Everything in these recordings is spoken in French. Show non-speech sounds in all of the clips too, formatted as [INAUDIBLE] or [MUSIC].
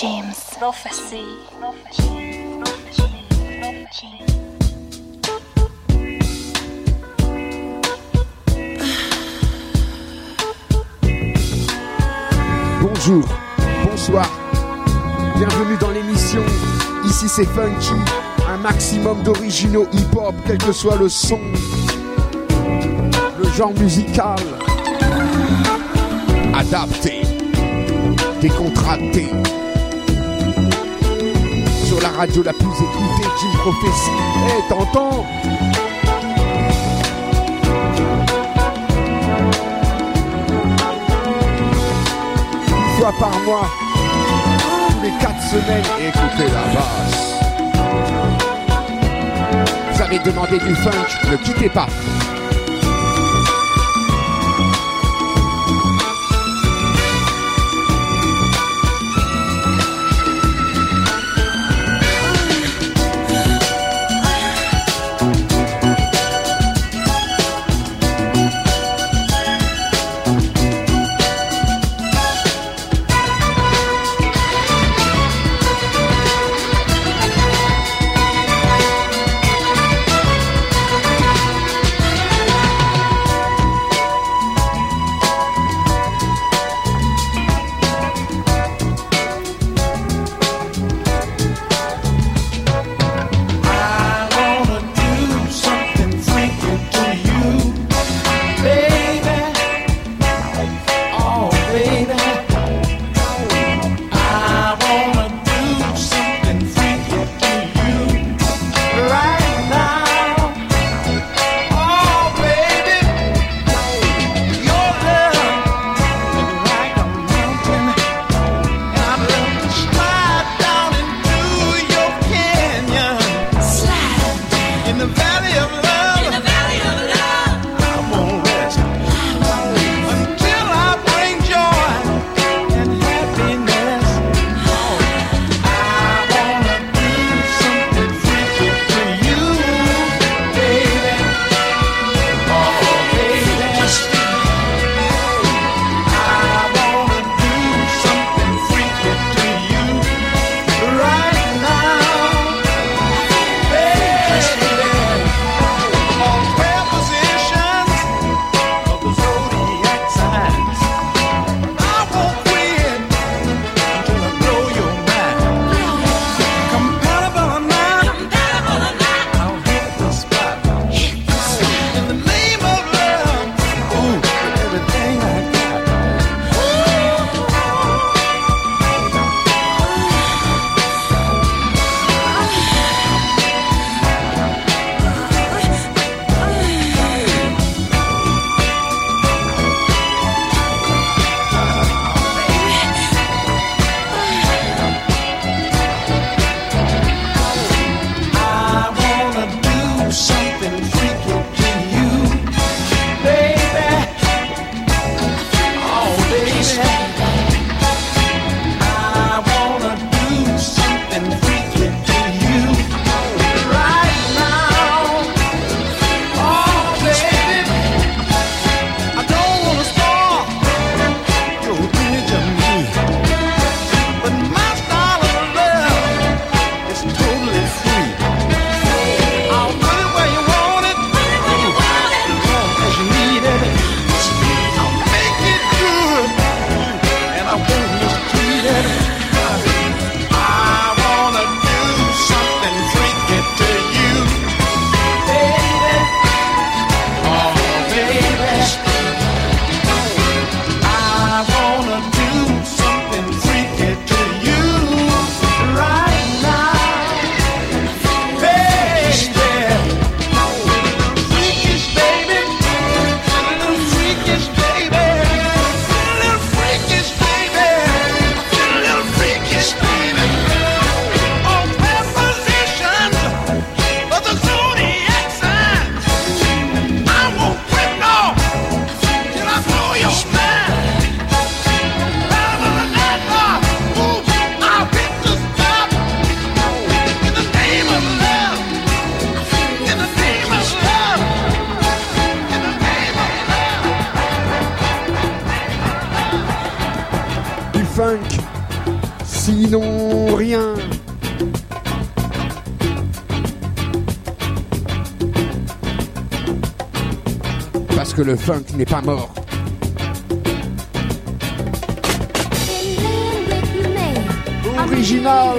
James. Bonjour, bonsoir, bienvenue dans l'émission. Ici c'est Funky, un maximum d'originaux hip-hop, quel que soit le son, le genre musical. Adapté, décontracté. La radio la plus écoutée, Jim Prophecy. Eh, t'entends? Une fois par mois, les quatre semaines, écoutez la basse. Vous avez demandé du funk, ne quittez pas. Le funk n'est pas mort. Original.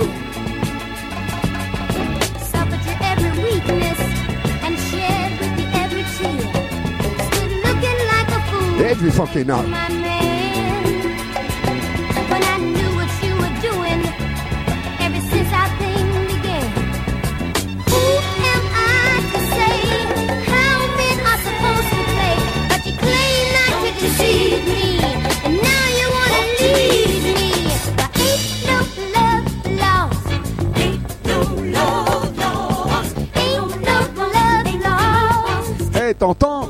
Every fucking night. T'entends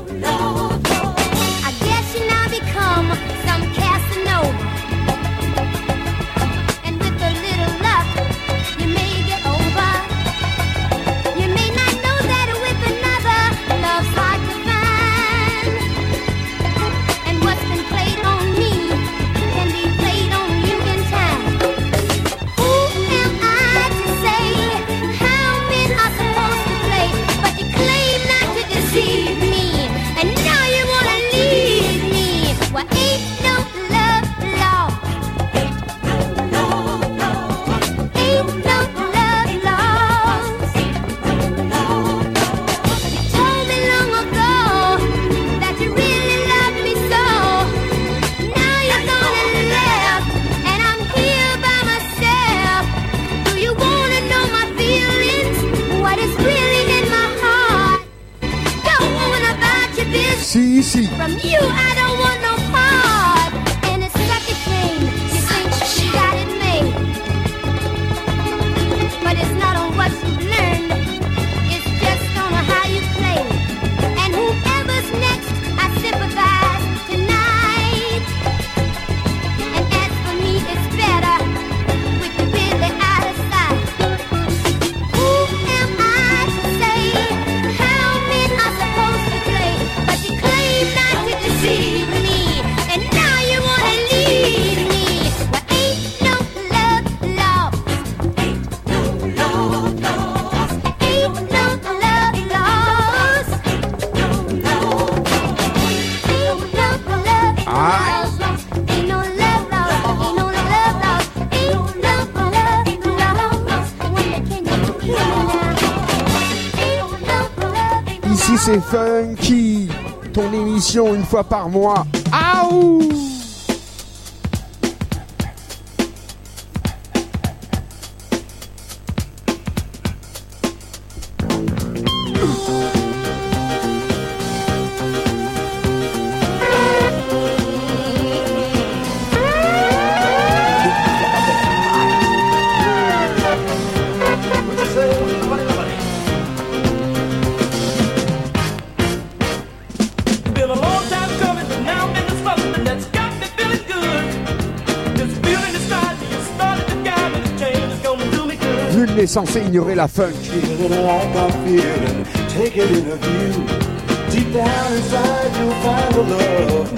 funky. Ton émission une fois par mois. Aouh censé ignorer la funk. Deep down inside you'll find the love.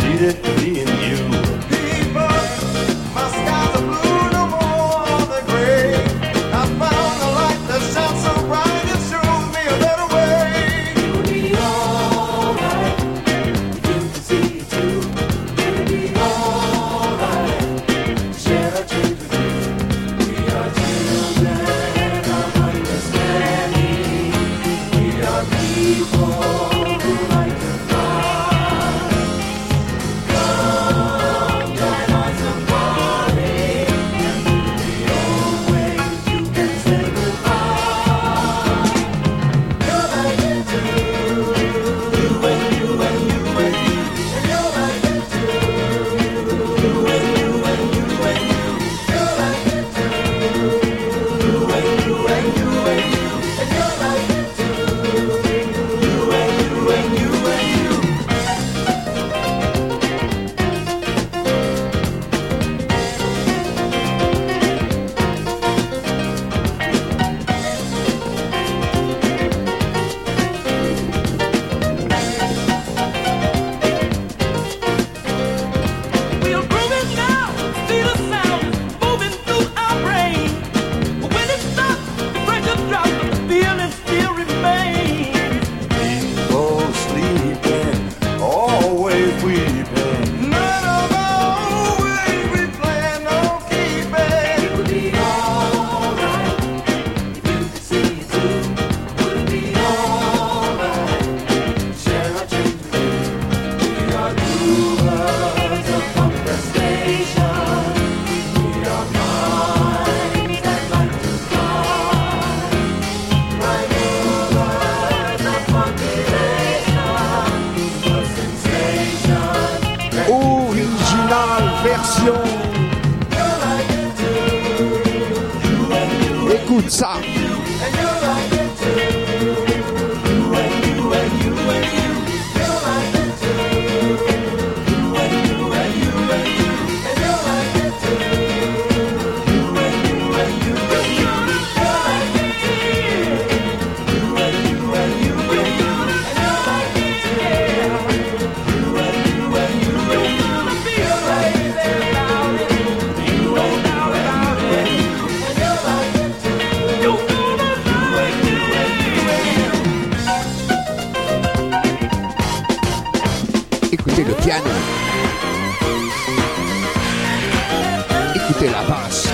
Écoutez la basse.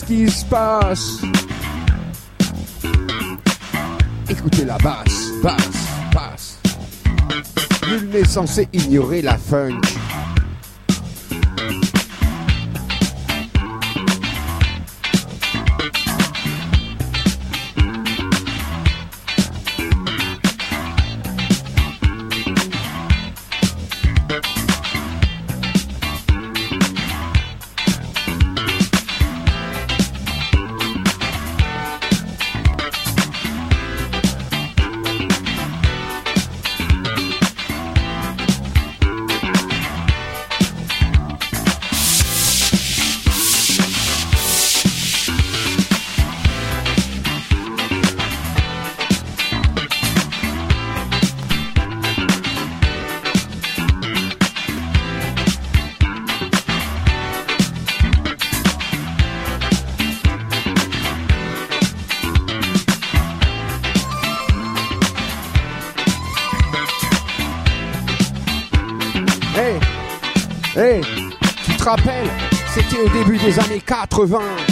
qu'est-ce qui se passe? Écoutez la basse, basse, basse. Nul n'est censé ignorer la funk. 80.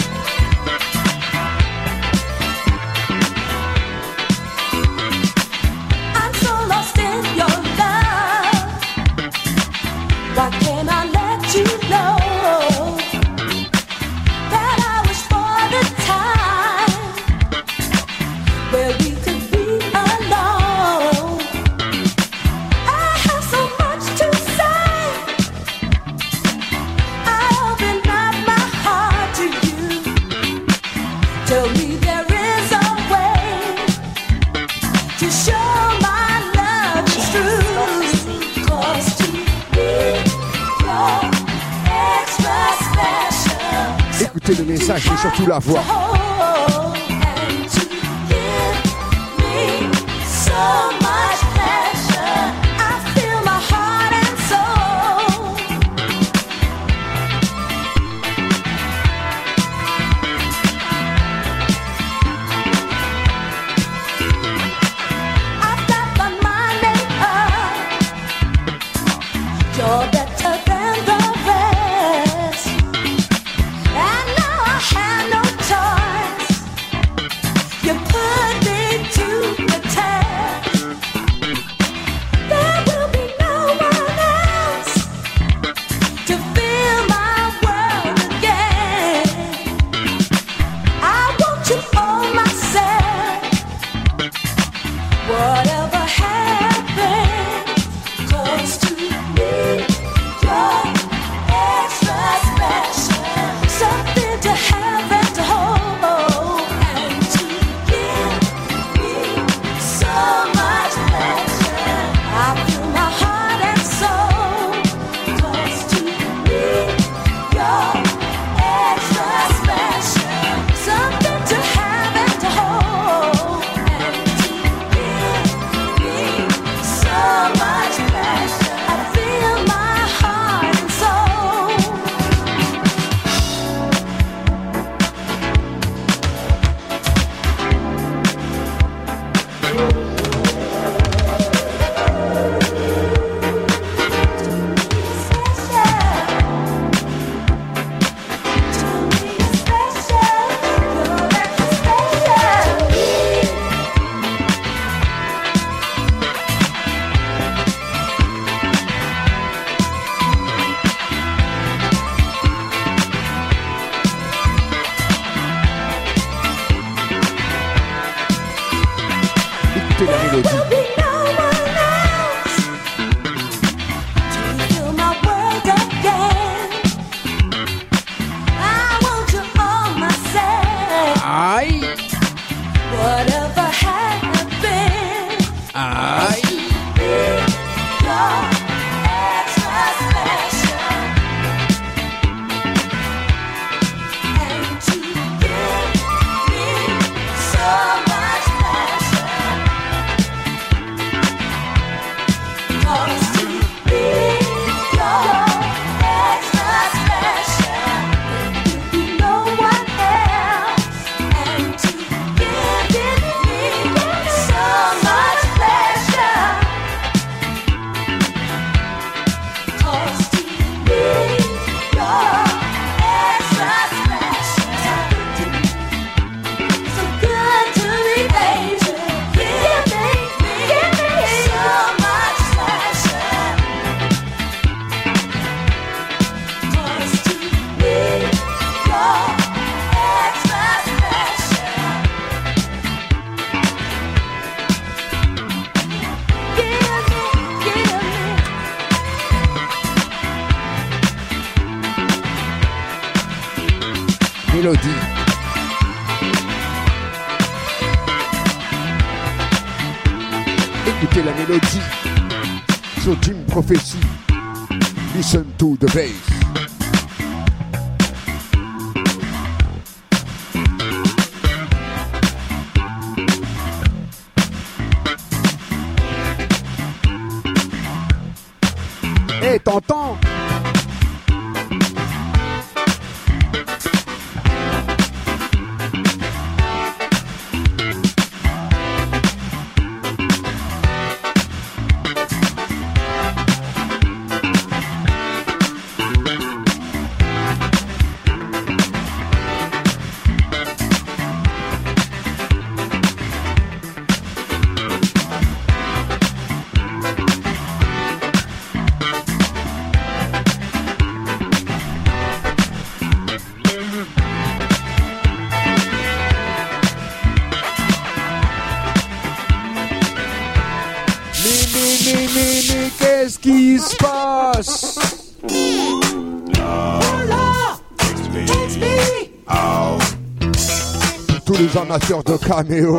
dans de caméo.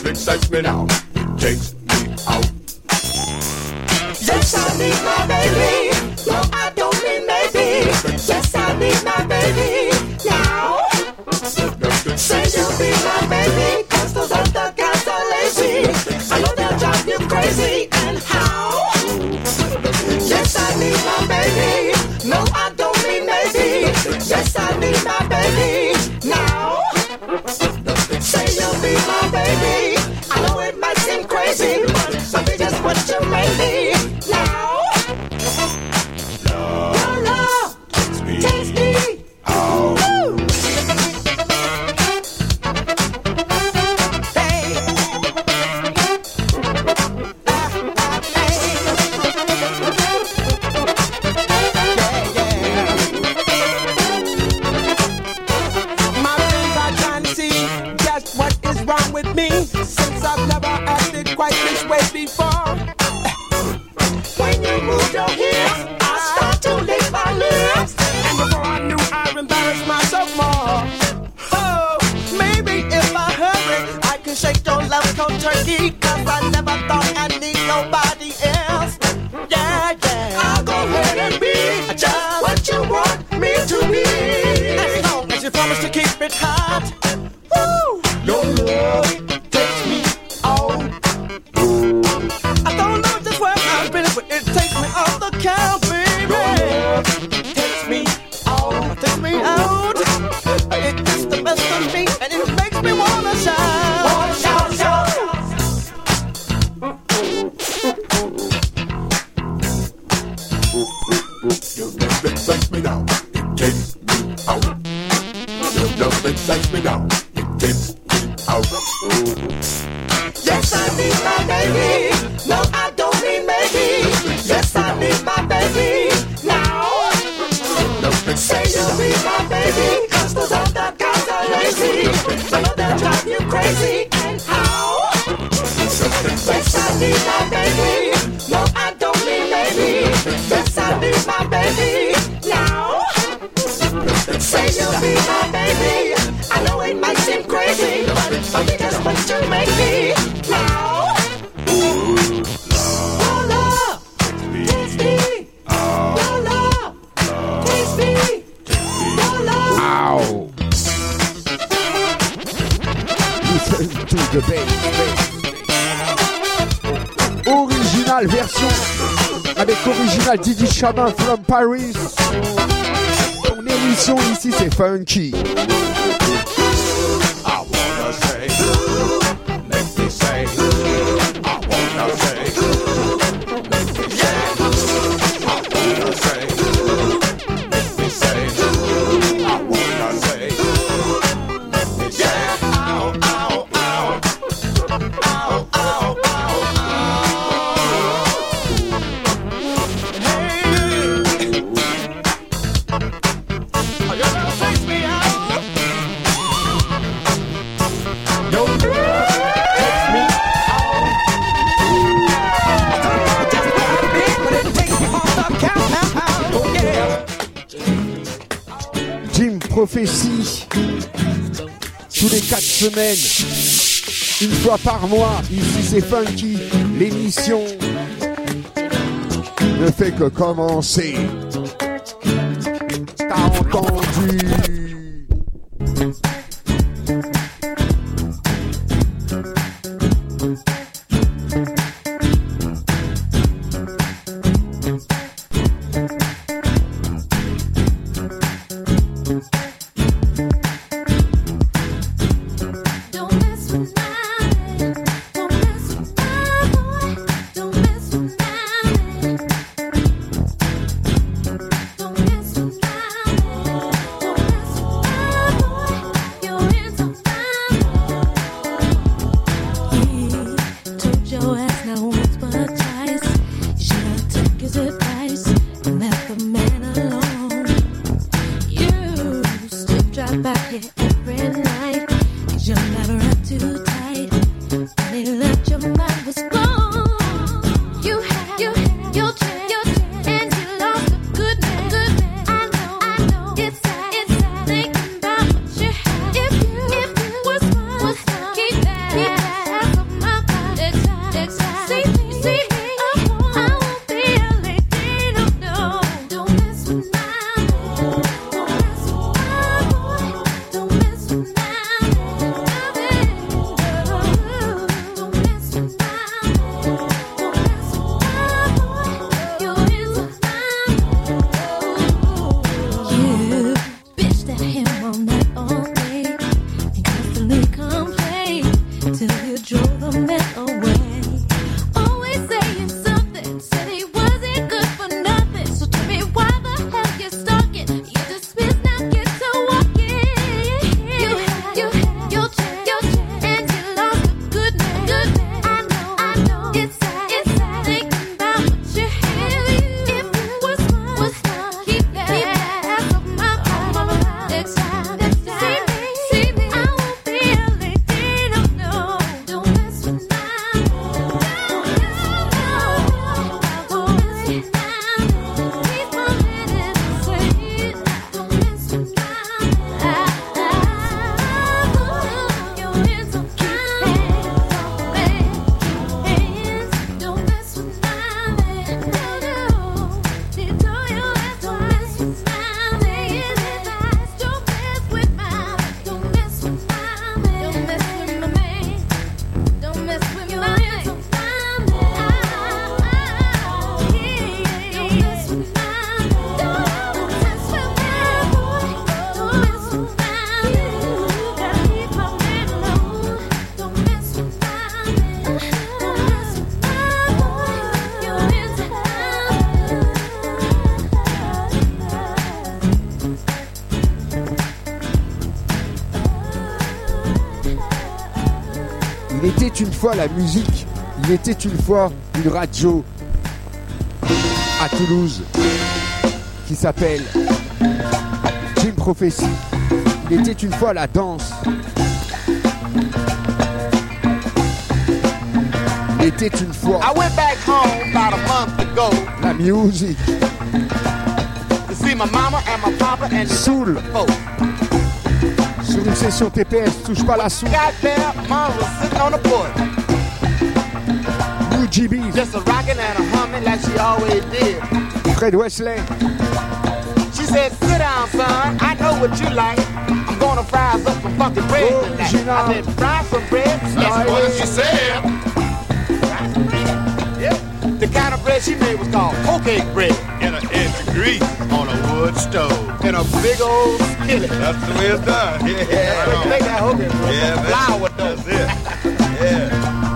it excites me now. It takes me out. Yes, I need my baby. No, I don't mean maybe. Yes, I need my baby now. Say you'll be my baby. Didi Shaman from Paris. Ton émission ici c'est funky. une fois par mois, ici c'est Funky, l'émission ne fait que commencer. T'as entendu fois la musique, il était une fois une radio à Toulouse qui s'appelle Jim Prophecy. Il était une fois la danse. Il était une fois I went back home about a month ago la musique. to see my mama and my papa and Soul sur une session TPS, touche pas la soul. Got there, mom was sitting on the porch, New GB, just a rocking and a humming like she always did. Fred Wesley. She said, sit down, son, I know what you like. I'm gonna fry up some funky bread Oh, tonight. Gina. I said, fry some bread? That's what she said. Fry some bread? Yep. The kind of bread she made was called hoe cake bread. in an inch of grease on a wood stove. In a big old skillet. That's the way it's done. Yeah, That's what you make that hoe cake bread. Yeah. Flour dough. That's it. Yeah.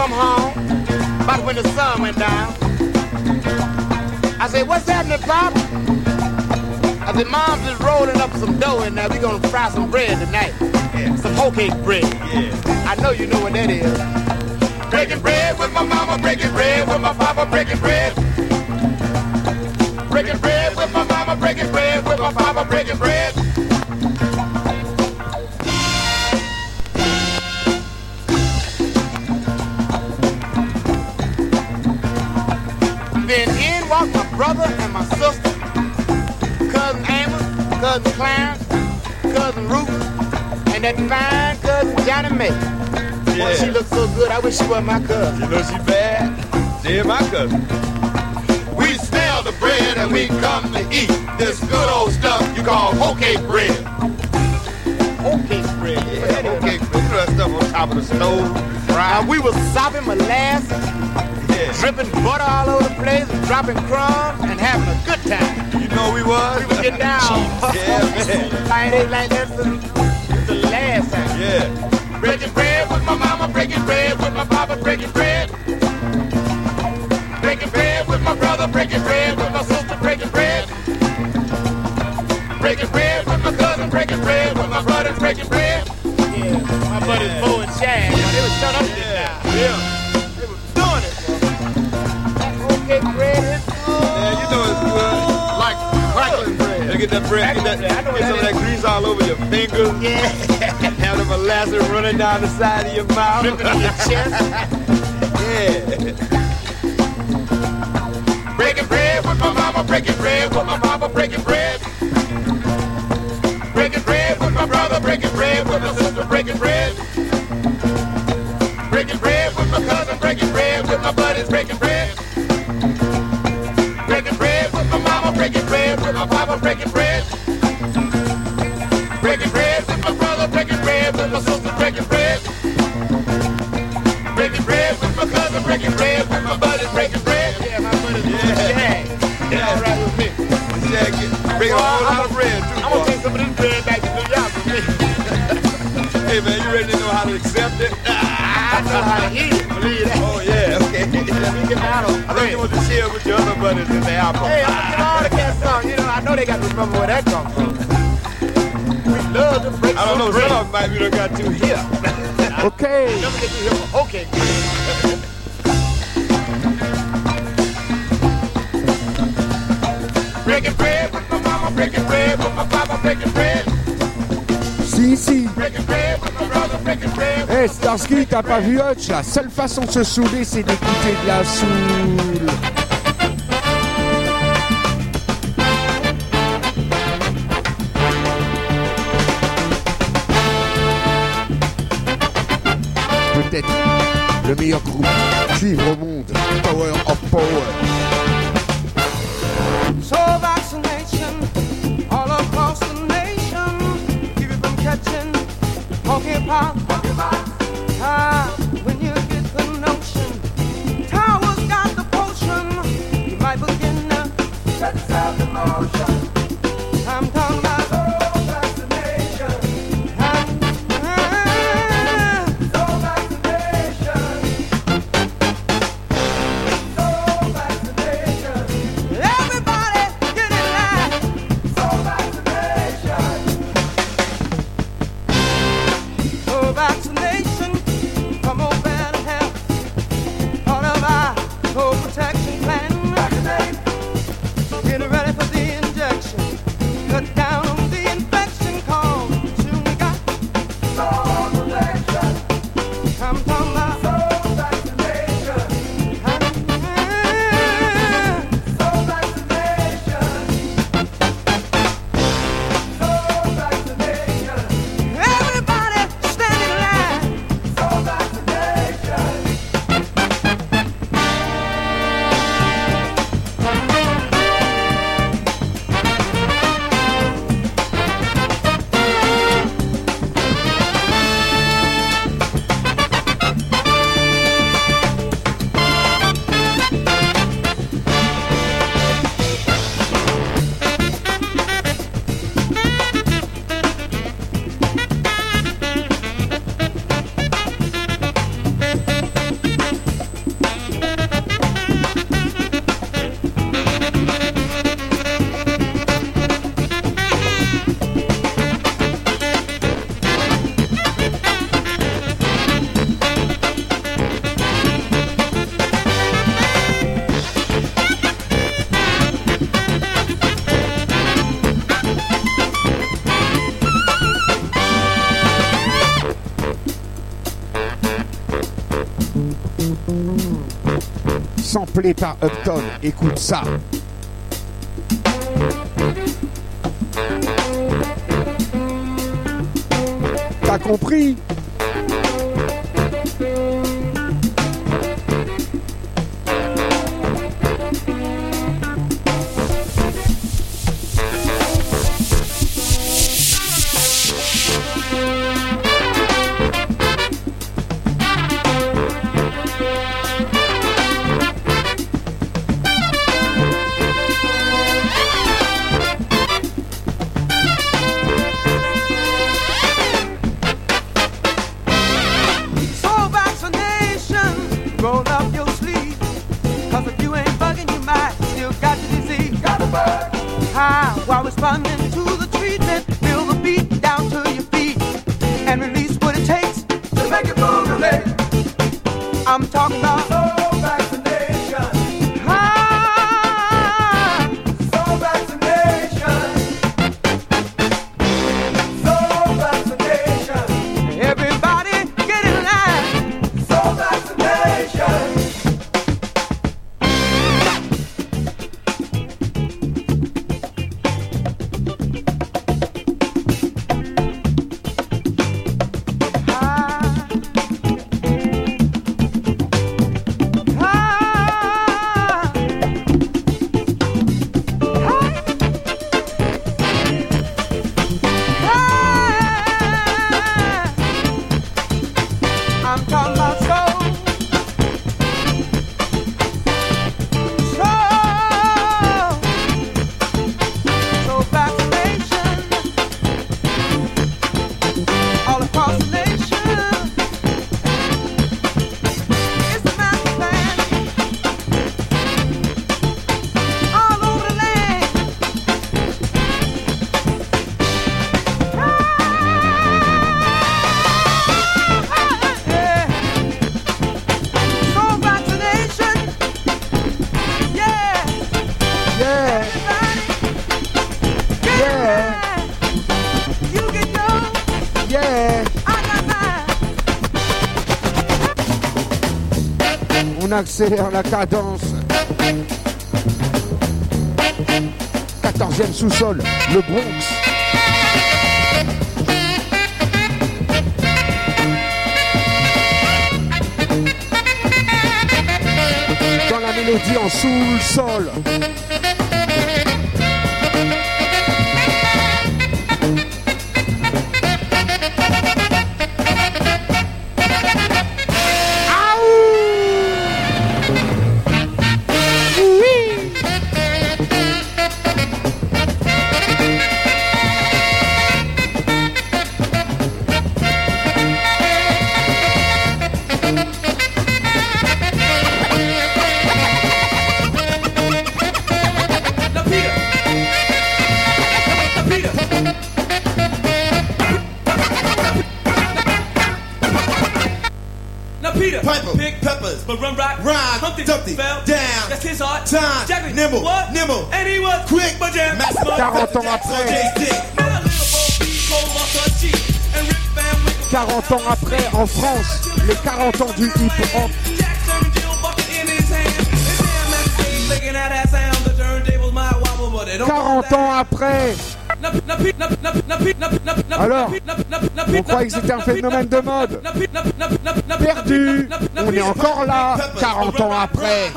Come home, about when the sun went down. I said, what's happening, Papa? I said, Mom's just rolling up some dough in there. We gonna fry some bread tonight. Some hoe cake bread. Yeah. I know you know what that is. Breaking bread with my mama, breaking bread with my papa, breaking bread. Breaking bread with my mama, breaking bread with my papa, breaking bread. Brother and my sister, cousin Amos, cousin Clarence, cousin Ruth, and that fine cousin Johnny May. Boy, she looks so good. I wish she was my cousin. You know she bad? She my cousin. We smell the bread and we come to eat this good old stuff you call hoe bread. Cake bread, yeah. Yeah, okay. You know that stuff on top of the stove. Now we was sopping molasses, Yeah. Dripping butter all over the place, dropping crumbs, and having a good time. You know we was? We was getting down. [LAUGHS] Yeah, man. Like, they- like that's the, the last time. Yeah. Breaking bread with my mama, breaking bread with my papa, breaking bread. Breaking bread with my brother, breaking bread get that bread, get, that, Crackling bread, I know what get some of that grease all over your fingers. Yeah. [LAUGHS] Have the molasses running down the side of your mouth. Dripping in your chest. [LAUGHS] yeah. Breaking bread with my mama, breaking bread with my mama, breaking bread. Breaking bread with my brother, breaking bread with my sister, breaking bread. Bring a whole lot of bread, too. I'm gonna take some of this bread back to New York with me. [LAUGHS] Hey, man, you ready to know how to accept it? [LAUGHS] I know how to eat it, believe that. Oh, yeah, okay. [LAUGHS] We get out of I thought bread. you want to share with your other buddies in the apple. Hey, I'm gonna get all the cats song. You know, I know they got to remember where that come from. We love to break I don't know, some bread. some of them might be done got too here. Okay. Never get to hear from okay. Breaking bread breaking bread with my papa, breaking bread. Si, si. Breaking bread with my brother, breaking bread. Eh, Starsky, t'as pas vu Hutch? La seule façon de se saouler, c'est d'écouter de la soul. Peut-être le meilleur groupe cuivre au monde. Power of Power. Let's get the motion. par Upton. Écoute ça. T'as compris? accélère la cadence. 14e sous-sol, le Bronx. Dans la mélodie en sous-sol. Peppers, but Run Rock, Rhyme, Humpty, Dumpty, fell. down, That's his heart. time, nimble, what? nimble, and he was quick, but jam. Maximo, 40 ans après. Now, little Bo Peep, Cole, Walker, G, and Rip Van Winkle, 40 ans après, en France, les 40 ans du hip-hop. 40 ans après, Alors, on croyait que c'était un phénomène de mode. Perdu, on est encore là, 40 ans après.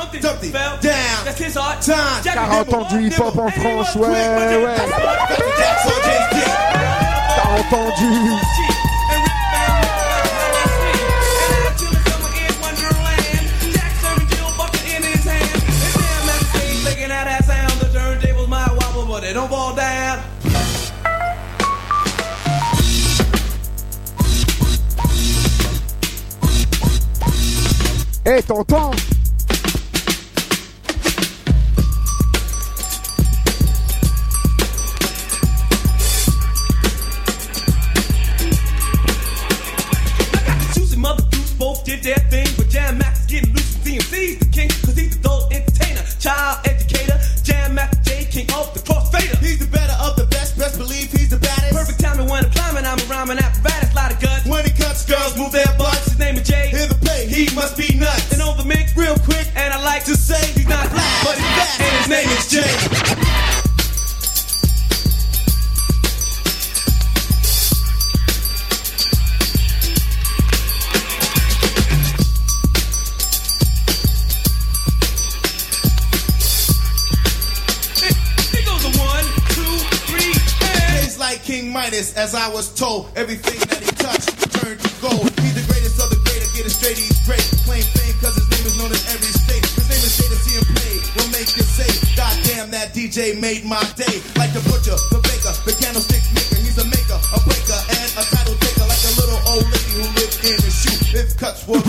40 ans du hip-hop en France, ouais, ouais. 40 ans t'entends As I was told. Everything that he touched turned to gold. He's the greatest of the great. I get it straight, he's great. Claim fame cause his name is known in every state. His name is to see him play. Will make you say, God damn, that DJ made my day. Like the butcher, the baker, the candlestick maker. He's a maker, a breaker, and a title taker. Like a little old lady who lived in a shoe. If cuts were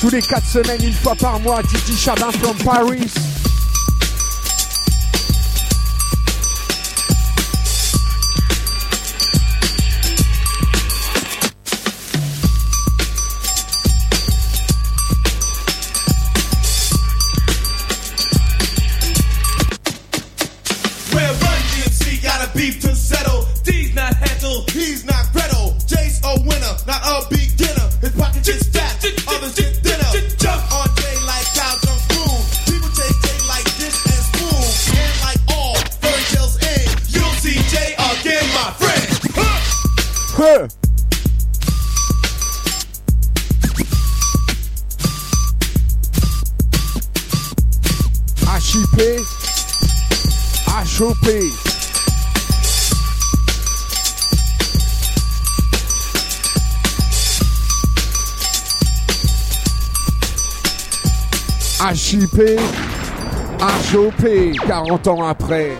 Tous les 4 semaines, une fois par mois, Titi Chabin from Paris. HIP, HOP, 40 ans après.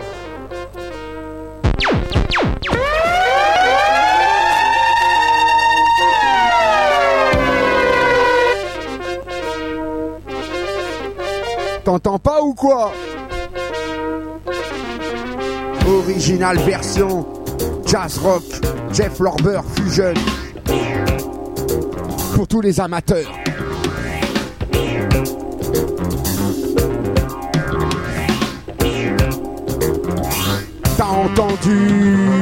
T'entends pas ou quoi? Original version Jazz Rock Jeff Lorber Fusion. Pour tous les amateurs entendu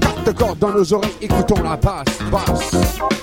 Carte corde dans nos oreilles, écoutons la basse, basse.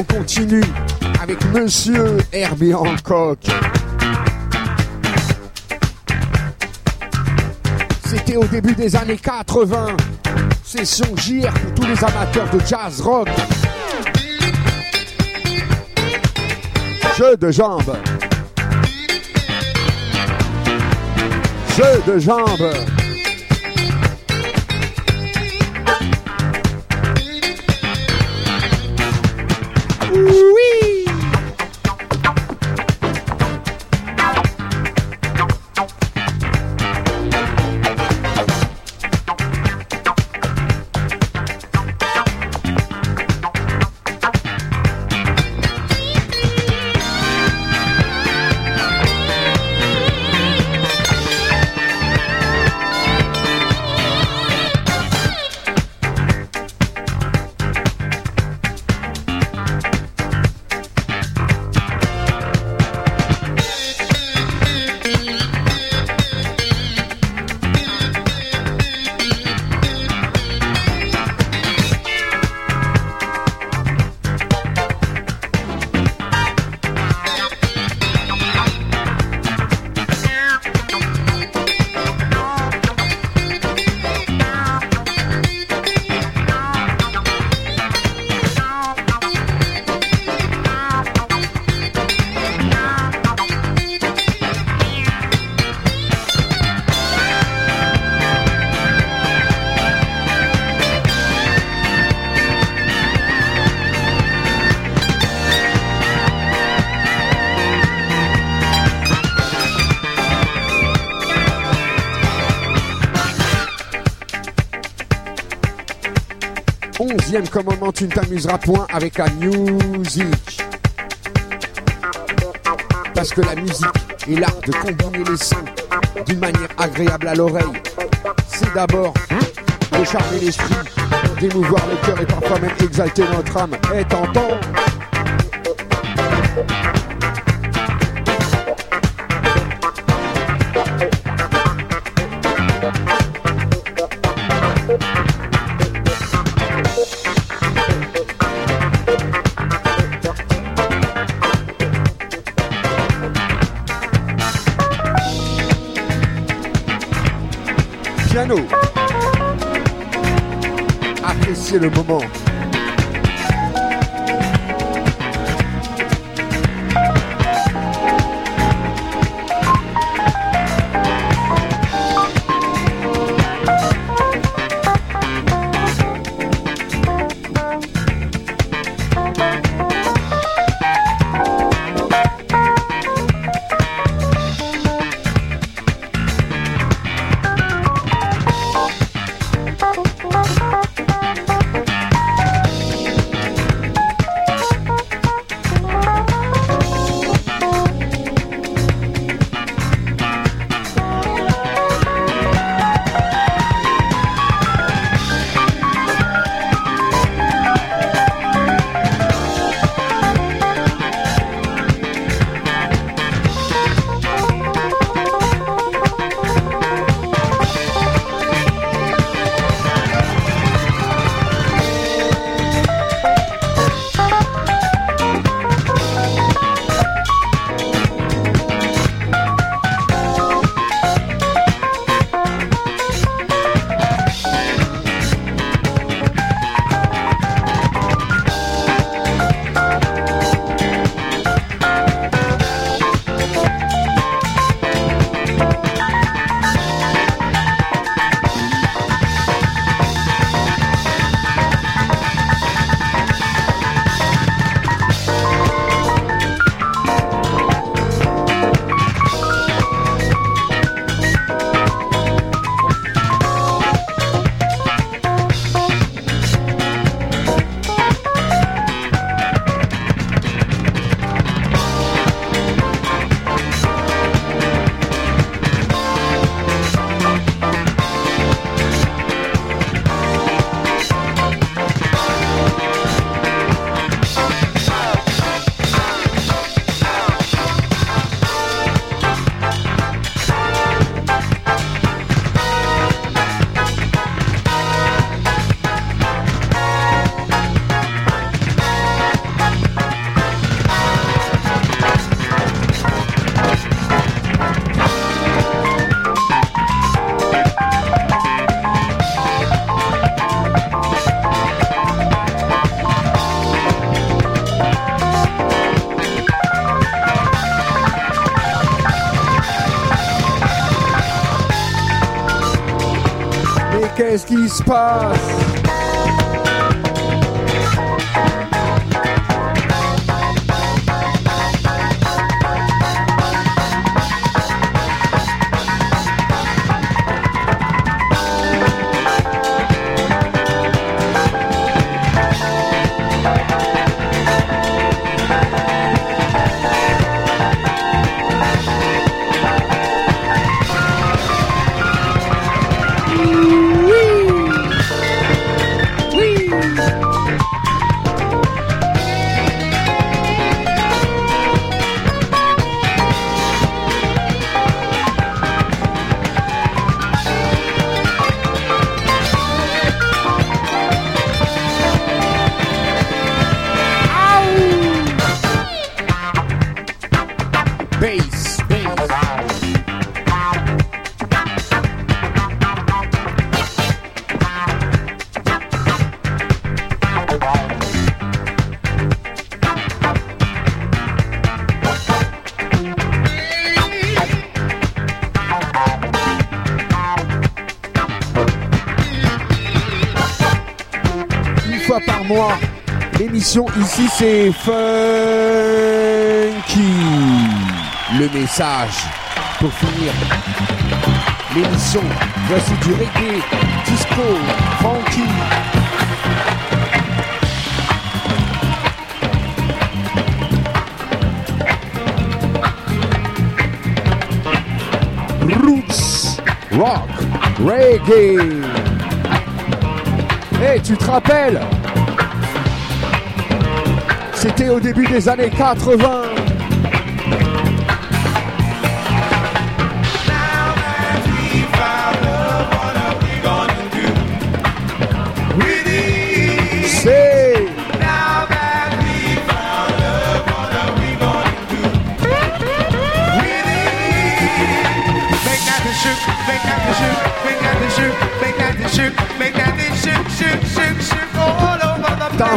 On continue avec Monsieur Herbie Hancock. C'était au début des années 80. Session JR pour tous les amateurs de jazz rock. Jeu de jambes. Jeu de jambes. Woo! Onzième commandement, tu ne t'amuseras point avec la musique. Parce que la musique est l'art de combiner les sons d'une manière agréable à l'oreille. C'est d'abord de charmer l'esprit, d'émouvoir le cœur et parfois même exalter notre âme. Et t'entends? Piano. Appréciez le moment. Qu'est-ce qui se passe? Ici, c'est Funky. Le message pour finir l'émission. Voici du reggae, disco, funky. Roots, rock, reggae. Eh, tu te rappelles? C'était au début des années 80. T'as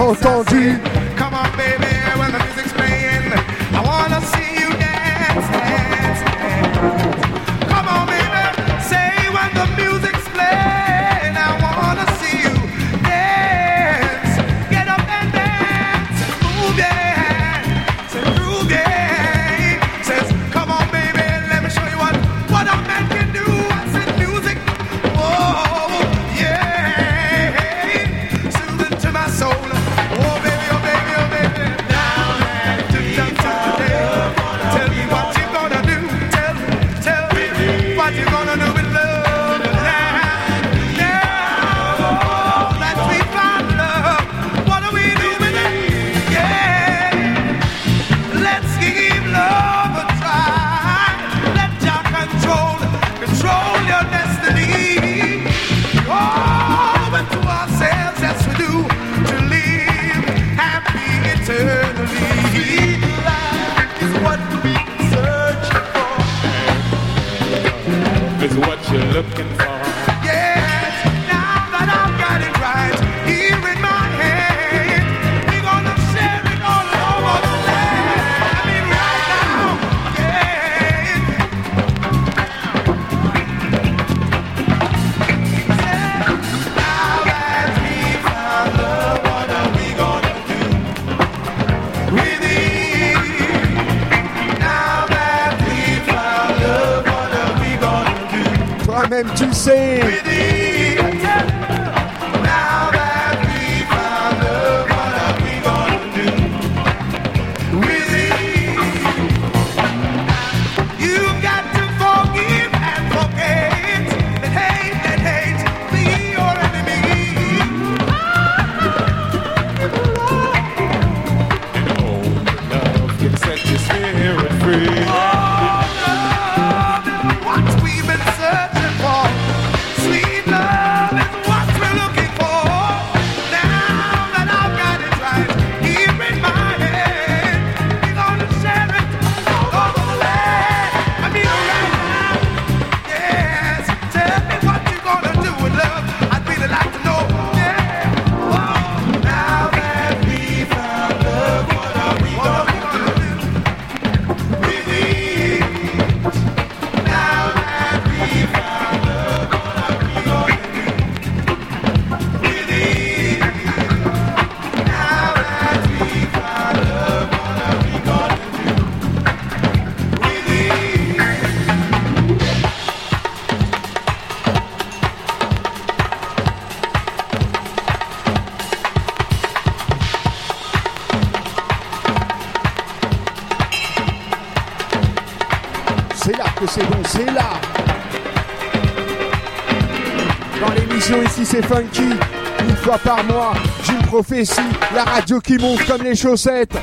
même, tu. C'est funky, une fois par mois, d'une prophétie, la radio qui monte comme les chaussettes.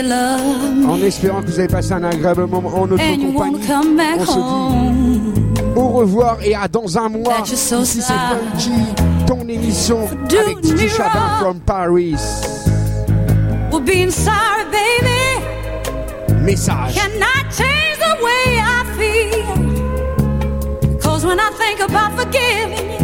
En espérant que vous avez passé un agréable moment en notre compagnie. come back On se dit home. au revoir et à dans un mois. That you're so Ici c'est. Funky, ton émission avec Titi Chabin from Paris. Message. cannot change the way I feel? Cause when I think about forgiving